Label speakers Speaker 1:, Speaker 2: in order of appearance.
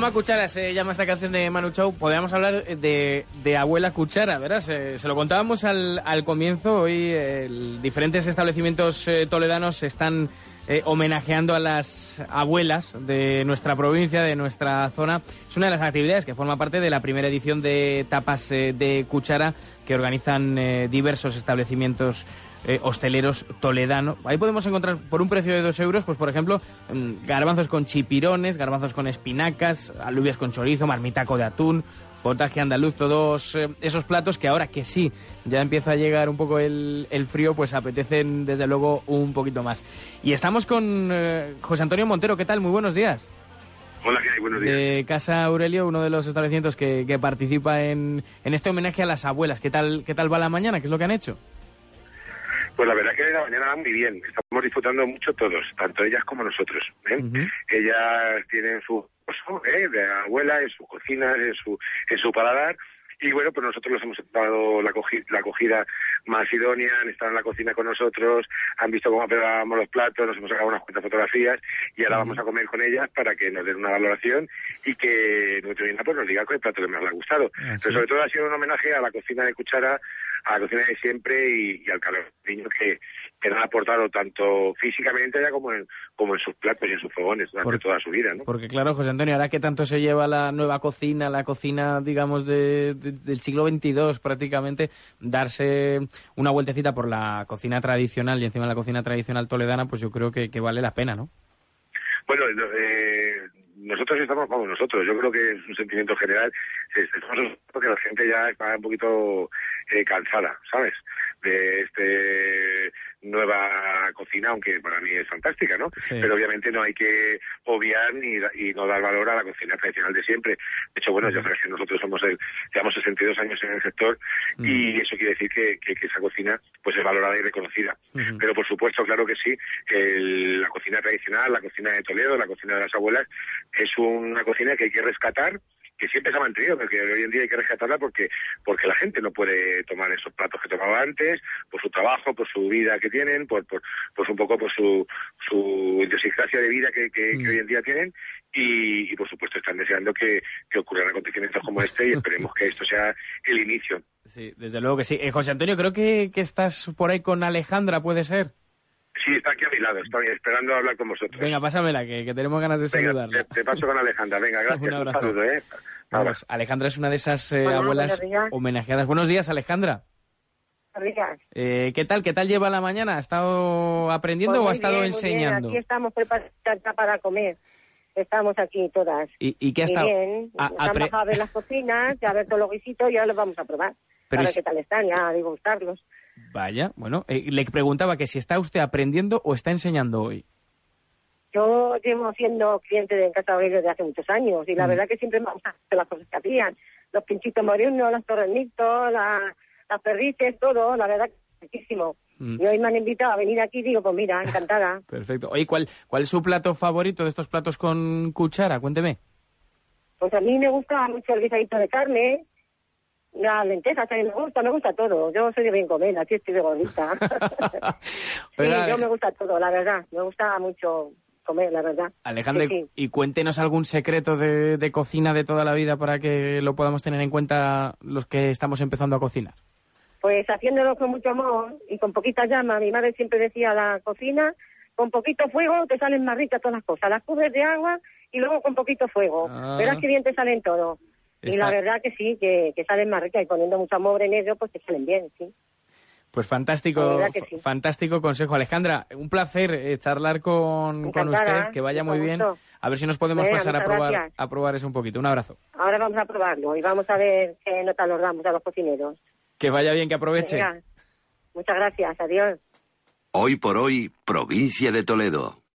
Speaker 1: Mamá Cuchara se llama esta canción de Manu Chao. Podríamos hablar de, abuela Cuchara, ¿verdad? Se, lo contábamos al, al comienzo. Hoy diferentes establecimientos eh, toledanos están eh, homenajeando a las abuelas de nuestra provincia, de nuestra zona. Es una de las actividades que forma parte de la primera edición de Tapas eh, de Cuchara que organizan eh, diversos establecimientos eh, hosteleros toledano. Ahí podemos encontrar por un precio de dos euros, pues por ejemplo, mm, garbanzos con chipirones, garbanzos con espinacas, alubias con chorizo, marmitaco de atún, potaje andaluz, todos eh, esos platos que ahora que sí, ya empieza a llegar un poco el, el frío, pues apetecen desde luego un poquito más. Y estamos con José Antonio Montero, ¿qué tal? Muy buenos días.
Speaker 2: Hola, ¿qué hay? Buenos días.
Speaker 1: De Casa Aurelio, uno de los establecimientos que, que participa en, en este homenaje a las abuelas. ¿Qué tal, ¿Qué tal va la mañana? ¿Qué es lo que han hecho?
Speaker 2: Pues la verdad que la mañana va muy bien. Estamos disfrutando mucho todos, tanto ellas como nosotros. ¿eh?
Speaker 1: Ujú.
Speaker 2: Ellas tienen su oso, ¿eh? de abuela, en su cocina, en su, en su paladar. Y bueno, pues nosotros les hemos dado la, la acogida más idónea, han estado en la cocina con nosotros, han visto cómo preparábamos los platos, nos hemos sacado unas cuantas fotografías y ahora vamos a comer con ellas para que nos den una valoración y que nuestro pues nos diga cuál plato que más le ha gustado.
Speaker 1: Ah, sí.
Speaker 2: Pero sobre todo ha sido un homenaje a la cocina de cuchara, a la cocina de siempre y, y al calor que, que nos ha aportado tanto físicamente ya como en, como en sus platos y en sus fogones durante toda su vida, ¿no?
Speaker 1: Porque claro, José Antonio, ahora que tanto se lleva la nueva cocina, la cocina, digamos, de, de- del siglo XXII prácticamente, darse una vueltecita por la cocina tradicional y encima la cocina tradicional toledana, pues yo creo que, que vale la pena, ¿no?
Speaker 2: Bueno, no, eh, nosotros estamos, vamos, nosotros, yo creo que es un sentimiento general, es- estamos porque la gente ya está un poquito eh, cansada, ¿sabes? De este nueva cocina, aunque para mí es fantástica, ¿no?
Speaker 1: Sí.
Speaker 2: Pero obviamente no hay que obviar ni, y no dar valor a la cocina tradicional de siempre. De hecho, bueno, ya sabes que nosotros somos el, llevamos 62 años en el sector
Speaker 1: Mm.
Speaker 2: y eso quiere decir que, que- que esa cocina pues es valorada y reconocida. Pero por supuesto, claro que sí, el- la cocina tradicional, la cocina de Toledo, la cocina de las abuelas, es una cocina que hay que rescatar que siempre se ha mantenido, pero que hoy en día hay que rescatarla porque porque la gente no puede tomar esos platos que tomaba antes, por su trabajo, por su vida que tienen, por, por pues un poco por su, su idiosincrasia de vida que, que- que
Speaker 1: Mm.
Speaker 2: hoy en día tienen y, y, por supuesto están deseando que, que ocurran acontecimientos como este y esperemos que esto sea el inicio.
Speaker 1: Sí, desde luego que sí. Eh, José Antonio, creo que, que estás por ahí con Alejandra, ¿puede ser?
Speaker 2: Estoy esperando hablar con vosotros.
Speaker 1: Venga, pásamela, que, que tenemos ganas de
Speaker 2: Venga,
Speaker 1: saludarla.
Speaker 2: te, te paso con Alejandra. Venga, gracias.
Speaker 1: Un abrazo.
Speaker 2: saludo, ¿eh?
Speaker 1: Vamos, Alejandra es una de esas eh,
Speaker 3: Hola,
Speaker 1: abuelas
Speaker 3: buenos
Speaker 1: homenajeadas. Buenos días, Alejandra.
Speaker 3: Días.
Speaker 1: Eh, ¿Qué tal? ¿Qué tal lleva la mañana? ¿Ha estado aprendiendo
Speaker 3: Pues
Speaker 1: o ha estado
Speaker 3: bien,
Speaker 1: enseñando?
Speaker 3: Aquí estamos preparadas para comer. Estamos aquí todas.
Speaker 1: ¿Y, y qué ha
Speaker 3: Muy
Speaker 1: estado?
Speaker 3: bien.
Speaker 1: a-
Speaker 3: Nos
Speaker 1: apre-
Speaker 3: han bajado a ver las cocinas, ya a ver todos los guisitos y ahora los vamos a probar.
Speaker 1: Pero
Speaker 3: para
Speaker 1: es-
Speaker 3: ver qué tal están, ya a gustarlos.
Speaker 1: Vaya, bueno, eh, le preguntaba que si está usted aprendiendo o está enseñando hoy.
Speaker 3: Yo llevo siendo cliente de Casa Aurelio desde hace muchos años y la
Speaker 1: Mm.
Speaker 3: verdad que siempre me han gustado las cosas que hacían. Los pinchitos morinos, los torrenitos, la- las perdices, todo, la verdad que muchísimo.
Speaker 1: Mm.
Speaker 3: Y hoy me han invitado a venir aquí y digo, pues mira, encantada.
Speaker 1: Perfecto. Oye, ¿cuál, ¿cuál es su plato favorito de estos platos con cuchara? Cuénteme.
Speaker 3: Pues a mí me gusta mucho el guisadito de carne, las lentejas también me gusta, me gusta todo. Yo soy de bien comer, aquí estoy de gordita. sí, yo me gusta todo, la verdad. Me gusta mucho comer, la verdad. Sí, sí.
Speaker 1: y cuéntenos algún secreto de, de cocina de toda la vida para que lo podamos tener en cuenta los que estamos empezando a cocinar.
Speaker 3: Pues haciéndolo con mucho amor y con poquita llama. Mi madre siempre decía, la cocina, con poquito fuego te salen más ricas todas las cosas. Las cubres de agua y luego con poquito fuego.
Speaker 1: Ah.
Speaker 3: Verás que bien te salen todo. Y la verdad que sí, que, que salen más ricas y poniendo mucho amor en ello, pues te salen bien, sí.
Speaker 1: Pues fantástico,
Speaker 3: que sí.
Speaker 1: fantástico consejo. Alejandra, un placer eh, charlar con, con usted, que vaya muy bien. A ver si nos podemos
Speaker 3: Venga,
Speaker 1: pasar a probar,
Speaker 3: gracias.
Speaker 1: a probar eso un poquito. Un abrazo.
Speaker 3: Ahora vamos a probarlo y vamos a ver qué nota nos damos a los cocineros.
Speaker 1: Que vaya bien, que aproveche.
Speaker 3: Venga. Muchas gracias, adiós.
Speaker 4: Hoy por hoy, provincia de Toledo.